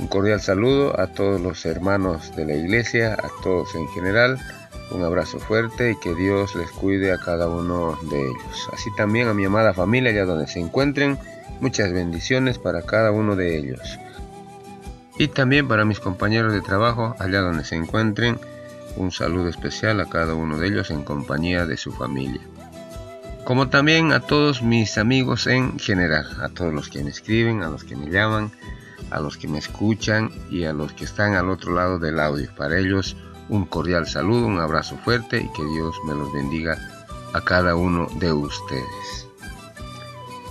Un cordial saludo a todos los hermanos de la iglesia, a todos en general un abrazo fuerte y que Dios les cuide a cada uno de ellos. Así también a mi amada familia allá donde se encuentren, muchas bendiciones para cada uno de ellos. Y también para mis compañeros de trabajo allá donde se encuentren, un saludo especial a cada uno de ellos en compañía de su familia. Como también a todos mis amigos en general, a todos los que me escriben, a los que me llaman, a los que me escuchan y a los que están al otro lado del audio. Para ellos, un cordial saludo, un abrazo fuerte y que Dios me los bendiga a cada uno de ustedes.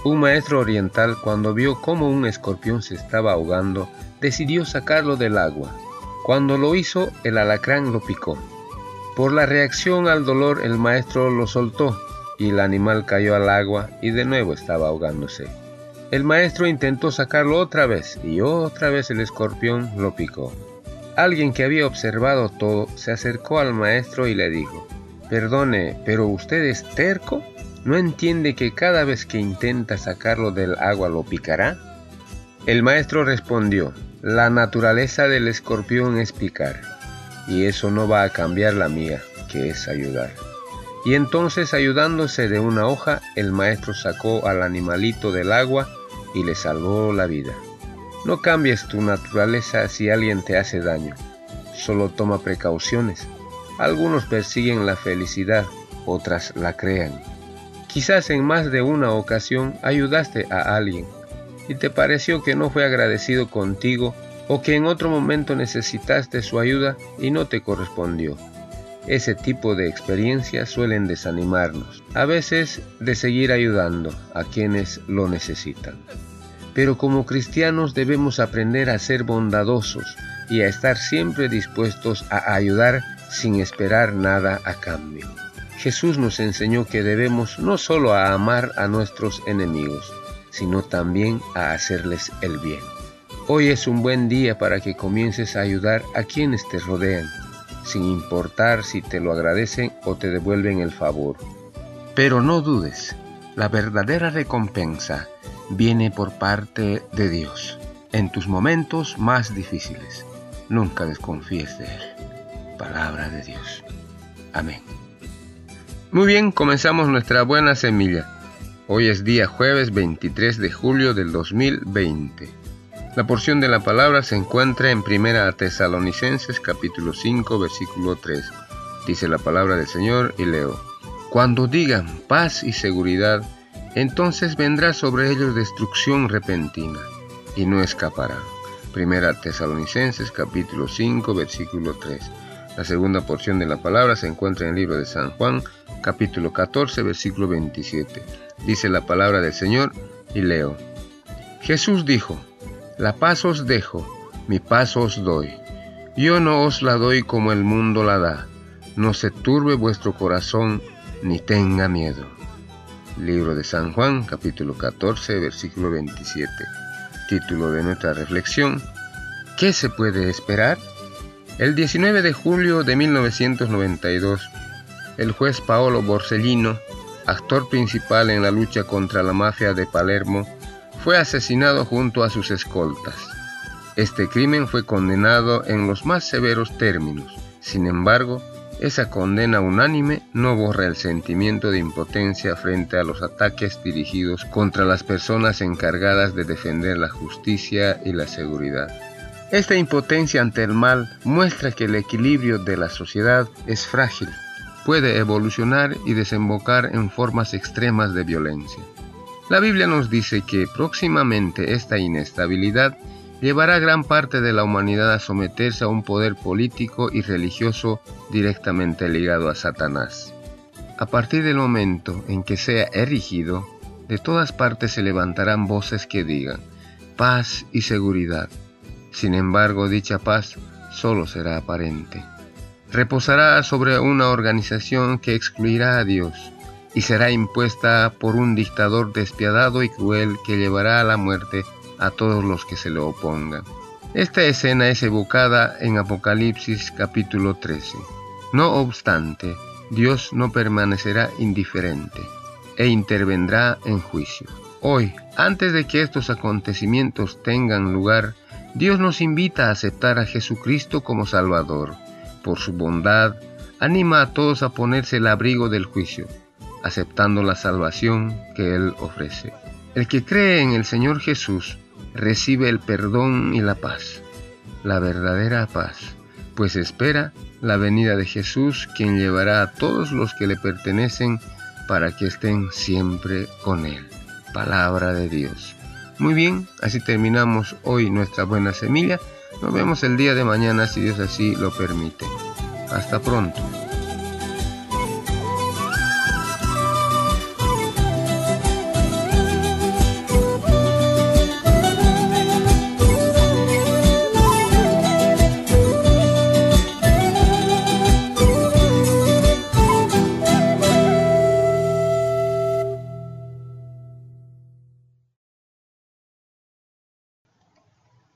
Un maestro oriental cuando vio cómo un escorpión se estaba ahogando, decidió sacarlo del agua. Cuando lo hizo, el alacrán lo picó. Por la reacción al dolor, el maestro lo soltó y el animal cayó al agua y de nuevo estaba ahogándose. El maestro intentó sacarlo otra vez y otra vez el escorpión lo picó. Alguien que había observado todo se acercó al maestro y le dijo, Perdone, pero usted es terco. ¿No entiende que cada vez que intenta sacarlo del agua lo picará? El maestro respondió, La naturaleza del escorpión es picar, y eso no va a cambiar la mía, que es ayudar. Y entonces ayudándose de una hoja, el maestro sacó al animalito del agua y le salvó la vida. No cambies tu naturaleza si alguien te hace daño. Solo toma precauciones. Algunos persiguen la felicidad, otras la crean. Quizás en más de una ocasión ayudaste a alguien y te pareció que no fue agradecido contigo o que en otro momento necesitaste su ayuda y no te correspondió. Ese tipo de experiencias suelen desanimarnos, a veces de seguir ayudando a quienes lo necesitan. Pero como cristianos debemos aprender a ser bondadosos y a estar siempre dispuestos a ayudar sin esperar nada a cambio. Jesús nos enseñó que debemos no solo a amar a nuestros enemigos, sino también a hacerles el bien. Hoy es un buen día para que comiences a ayudar a quienes te rodean, sin importar si te lo agradecen o te devuelven el favor. Pero no dudes, la verdadera recompensa viene por parte de Dios en tus momentos más difíciles. Nunca desconfíes de Él. Palabra de Dios. Amén. Muy bien, comenzamos nuestra buena semilla. Hoy es día jueves 23 de julio del 2020. La porción de la palabra se encuentra en Primera Tesalonicenses capítulo 5 versículo 3. Dice la palabra del Señor y leo. Cuando digan paz y seguridad, entonces vendrá sobre ellos destrucción repentina, y no escaparán. Primera Tesalonicenses capítulo 5 versículo 3. La segunda porción de la palabra se encuentra en el libro de San Juan capítulo 14 versículo 27. Dice la palabra del Señor y leo. Jesús dijo, La paz os dejo, mi paz os doy. Yo no os la doy como el mundo la da. No se turbe vuestro corazón ni tenga miedo. Libro de San Juan, capítulo 14, versículo 27. Título de nuestra reflexión. ¿Qué se puede esperar? El 19 de julio de 1992, el juez Paolo Borsellino, actor principal en la lucha contra la mafia de Palermo, fue asesinado junto a sus escoltas. Este crimen fue condenado en los más severos términos. Sin embargo, esa condena unánime no borra el sentimiento de impotencia frente a los ataques dirigidos contra las personas encargadas de defender la justicia y la seguridad. Esta impotencia ante el mal muestra que el equilibrio de la sociedad es frágil, puede evolucionar y desembocar en formas extremas de violencia. La Biblia nos dice que próximamente esta inestabilidad llevará gran parte de la humanidad a someterse a un poder político y religioso directamente ligado a Satanás. A partir del momento en que sea erigido, de todas partes se levantarán voces que digan paz y seguridad. Sin embargo, dicha paz solo será aparente. reposará sobre una organización que excluirá a Dios y será impuesta por un dictador despiadado y cruel que llevará a la muerte a todos los que se le opongan. Esta escena es evocada en Apocalipsis capítulo 13. No obstante, Dios no permanecerá indiferente e intervendrá en juicio. Hoy, antes de que estos acontecimientos tengan lugar, Dios nos invita a aceptar a Jesucristo como Salvador. Por su bondad, anima a todos a ponerse el abrigo del juicio, aceptando la salvación que Él ofrece. El que cree en el Señor Jesús recibe el perdón y la paz, la verdadera paz, pues espera la venida de Jesús, quien llevará a todos los que le pertenecen para que estén siempre con Él. Palabra de Dios. Muy bien, así terminamos hoy nuestra buena semilla. Nos vemos el día de mañana si Dios así lo permite. Hasta pronto.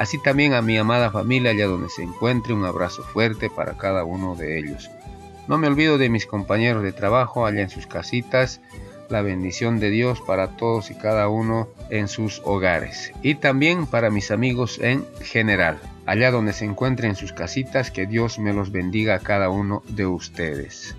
así también a mi amada familia allá donde se encuentre, un abrazo fuerte para cada uno de ellos. No me olvido de mis compañeros de trabajo allá en sus casitas, la bendición de Dios para todos y cada uno en sus hogares. Y también para mis amigos en general, allá donde se encuentren en sus casitas, que Dios me los bendiga a cada uno de ustedes.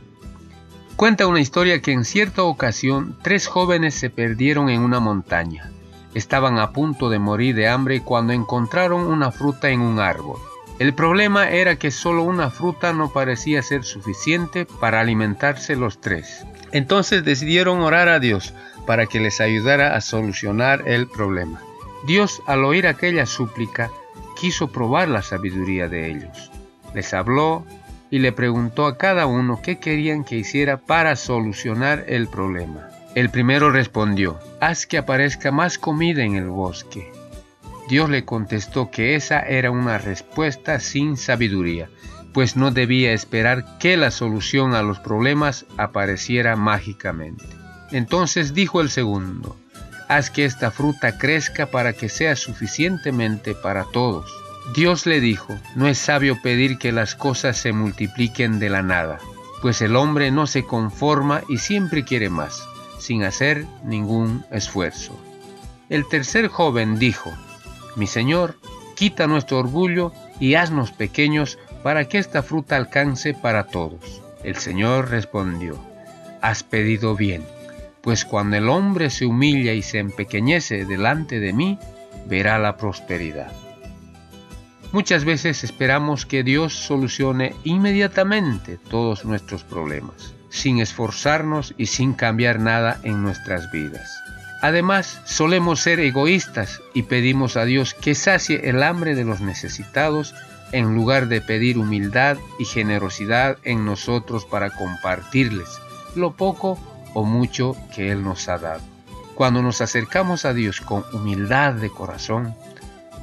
Cuenta una historia que en cierta ocasión tres jóvenes se perdieron en una montaña. Estaban a punto de morir de hambre cuando encontraron una fruta en un árbol. El problema era que solo una fruta no parecía ser suficiente para alimentarse los tres. Entonces decidieron orar a Dios para que les ayudara a solucionar el problema. Dios, al oír aquella súplica, quiso probar la sabiduría de ellos. Les habló y le preguntó a cada uno qué querían que hiciera para solucionar el problema. El primero respondió, haz que aparezca más comida en el bosque. Dios le contestó que esa era una respuesta sin sabiduría, pues no debía esperar que la solución a los problemas apareciera mágicamente. Entonces dijo el segundo, haz que esta fruta crezca para que sea suficientemente para todos. Dios le dijo, no es sabio pedir que las cosas se multipliquen de la nada, pues el hombre no se conforma y siempre quiere más sin hacer ningún esfuerzo. El tercer joven dijo, Mi Señor, quita nuestro orgullo y haznos pequeños para que esta fruta alcance para todos. El Señor respondió, Has pedido bien, pues cuando el hombre se humilla y se empequeñece delante de mí, verá la prosperidad. Muchas veces esperamos que Dios solucione inmediatamente todos nuestros problemas sin esforzarnos y sin cambiar nada en nuestras vidas. Además, solemos ser egoístas y pedimos a Dios que sacie el hambre de los necesitados en lugar de pedir humildad y generosidad en nosotros para compartirles lo poco o mucho que Él nos ha dado. Cuando nos acercamos a Dios con humildad de corazón,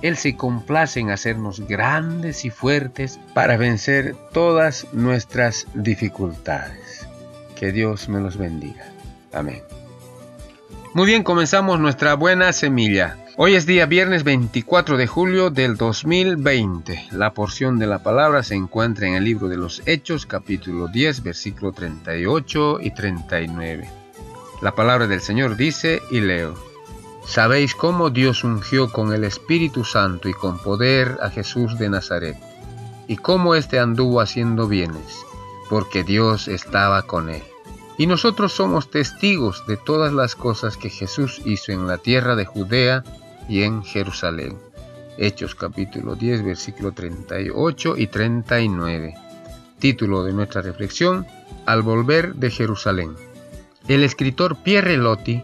Él se complace en hacernos grandes y fuertes para vencer todas nuestras dificultades. Que Dios me los bendiga. Amén. Muy bien, comenzamos nuestra buena semilla. Hoy es día viernes 24 de julio del 2020. La porción de la palabra se encuentra en el libro de los Hechos, capítulo 10, versículo 38 y 39. La palabra del Señor dice, y leo, Sabéis cómo Dios ungió con el Espíritu Santo y con poder a Jesús de Nazaret, y cómo éste anduvo haciendo bienes porque Dios estaba con él. Y nosotros somos testigos de todas las cosas que Jesús hizo en la tierra de Judea y en Jerusalén. Hechos capítulo 10 versículo 38 y 39. Título de nuestra reflexión, Al volver de Jerusalén. El escritor Pierre Lotti,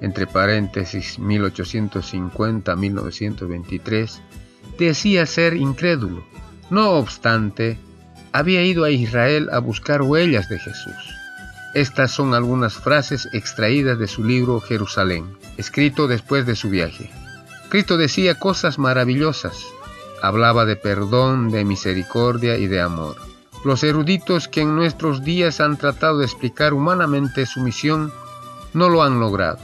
entre paréntesis 1850-1923, decía ser incrédulo. No obstante, había ido a Israel a buscar huellas de Jesús. Estas son algunas frases extraídas de su libro Jerusalén, escrito después de su viaje. Cristo decía cosas maravillosas, hablaba de perdón, de misericordia y de amor. Los eruditos que en nuestros días han tratado de explicar humanamente su misión no lo han logrado.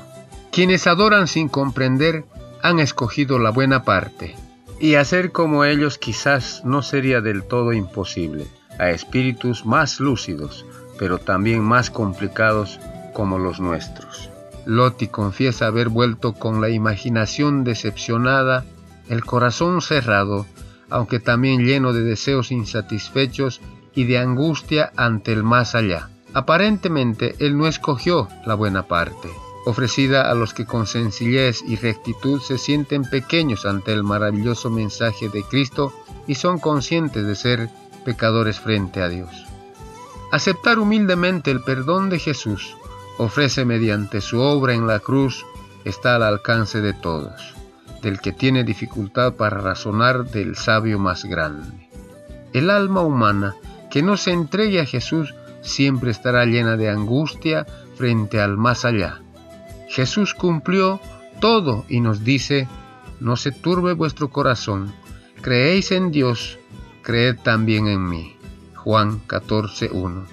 Quienes adoran sin comprender han escogido la buena parte, y hacer como ellos quizás no sería del todo imposible a espíritus más lúcidos, pero también más complicados como los nuestros. Loti confiesa haber vuelto con la imaginación decepcionada, el corazón cerrado, aunque también lleno de deseos insatisfechos y de angustia ante el más allá. Aparentemente él no escogió la buena parte, ofrecida a los que con sencillez y rectitud se sienten pequeños ante el maravilloso mensaje de Cristo y son conscientes de ser pecadores frente a Dios. Aceptar humildemente el perdón de Jesús ofrece mediante su obra en la cruz está al alcance de todos, del que tiene dificultad para razonar del sabio más grande. El alma humana que no se entregue a Jesús siempre estará llena de angustia frente al más allá. Jesús cumplió todo y nos dice, no se turbe vuestro corazón, creéis en Dios, creed también en mí. Juan 14.1.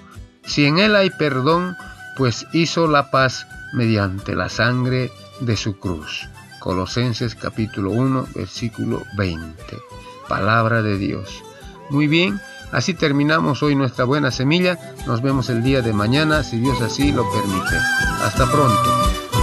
Si en Él hay perdón, pues hizo la paz mediante la sangre de su cruz. Colosenses capítulo 1, versículo 20. Palabra de Dios. Muy bien, Así terminamos hoy nuestra buena semilla. Nos vemos el día de mañana, si Dios así lo permite. Hasta pronto.